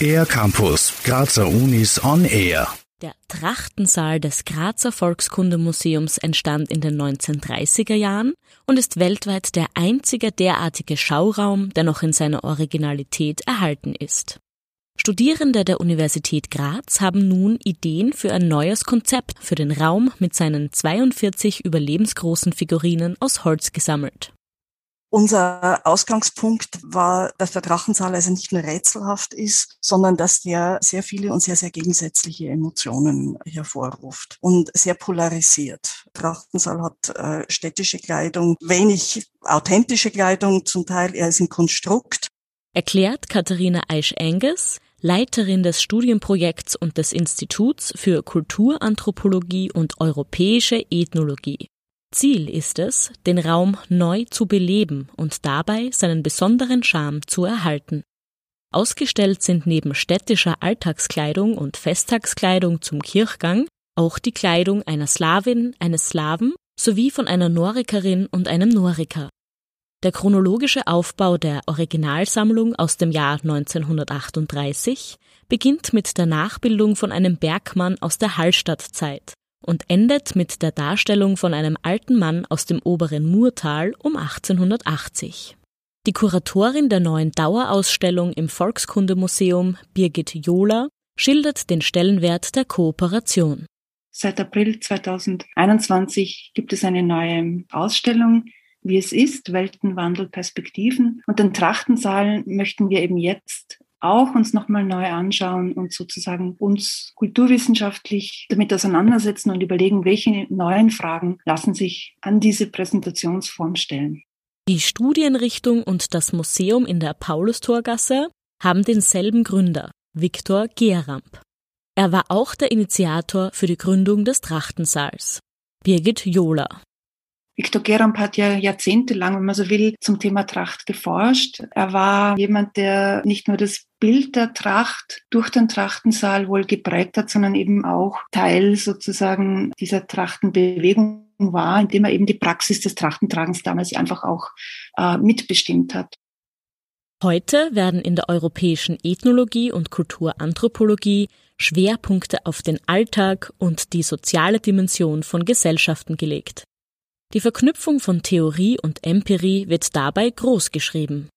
Air Campus, Grazer Unis on Air. Der Trachtensaal des Grazer Volkskundemuseums entstand in den 1930er Jahren und ist weltweit der einzige derartige Schauraum, der noch in seiner Originalität erhalten ist. Studierende der Universität Graz haben nun Ideen für ein neues Konzept für den Raum mit seinen 42 überlebensgroßen Figurinen aus Holz gesammelt. Unser Ausgangspunkt war, dass der Drachensaal also nicht nur rätselhaft ist, sondern dass der sehr viele und sehr, sehr gegensätzliche Emotionen hervorruft und sehr polarisiert. Drachensaal hat äh, städtische Kleidung, wenig authentische Kleidung zum Teil, er ist ein Konstrukt. Erklärt Katharina Eisch-Enges, Leiterin des Studienprojekts und des Instituts für Kulturanthropologie und europäische Ethnologie. Ziel ist es, den Raum neu zu beleben und dabei seinen besonderen Charme zu erhalten. Ausgestellt sind neben städtischer Alltagskleidung und Festtagskleidung zum Kirchgang auch die Kleidung einer Slawin, eines Slawen sowie von einer Norikerin und einem Noriker. Der chronologische Aufbau der Originalsammlung aus dem Jahr 1938 beginnt mit der Nachbildung von einem Bergmann aus der Hallstattzeit und endet mit der Darstellung von einem alten Mann aus dem oberen Murtal um 1880. Die Kuratorin der neuen Dauerausstellung im Volkskundemuseum, Birgit Johler, schildert den Stellenwert der Kooperation. Seit April 2021 gibt es eine neue Ausstellung, wie es ist, Weltenwandel, Perspektiven. Und den Trachtensaal möchten wir eben jetzt auch uns nochmal neu anschauen und sozusagen uns kulturwissenschaftlich damit auseinandersetzen und überlegen, welche neuen Fragen lassen sich an diese Präsentationsform stellen. Die Studienrichtung und das Museum in der Paulustorgasse haben denselben Gründer, Viktor Geramp. Er war auch der Initiator für die Gründung des Trachtensaals. Birgit Johler. Viktor Geramp hat ja jahrzehntelang, wenn man so will, zum Thema Tracht geforscht. Er war jemand, der nicht nur das Bild der Tracht durch den Trachtensaal wohl geprägt hat, sondern eben auch Teil sozusagen dieser Trachtenbewegung war, indem er eben die Praxis des Trachtentragens damals einfach auch äh, mitbestimmt hat. Heute werden in der europäischen Ethnologie und Kulturanthropologie Schwerpunkte auf den Alltag und die soziale Dimension von Gesellschaften gelegt. Die Verknüpfung von Theorie und Empirie wird dabei groß geschrieben.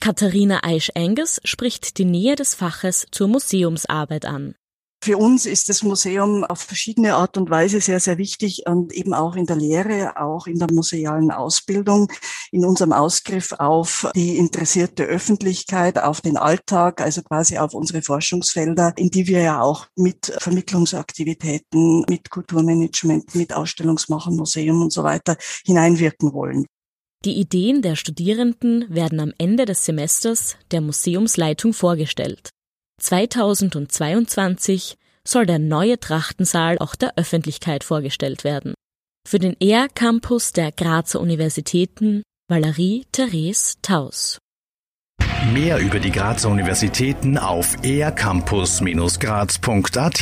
Katharina Eisch-Enges spricht die Nähe des Faches zur Museumsarbeit an. Für uns ist das Museum auf verschiedene Art und Weise sehr, sehr wichtig und eben auch in der Lehre, auch in der musealen Ausbildung, in unserem Ausgriff auf die interessierte Öffentlichkeit, auf den Alltag, also quasi auf unsere Forschungsfelder, in die wir ja auch mit Vermittlungsaktivitäten, mit Kulturmanagement, mit Ausstellungsmachen, Museum und so weiter hineinwirken wollen. Die Ideen der Studierenden werden am Ende des Semesters der Museumsleitung vorgestellt. 2022 soll der neue Trachtensaal auch der Öffentlichkeit vorgestellt werden. Für den ER-Campus der Grazer Universitäten Valerie Therese Taus. Mehr über die Grazer Universitäten auf ercampus-graz.at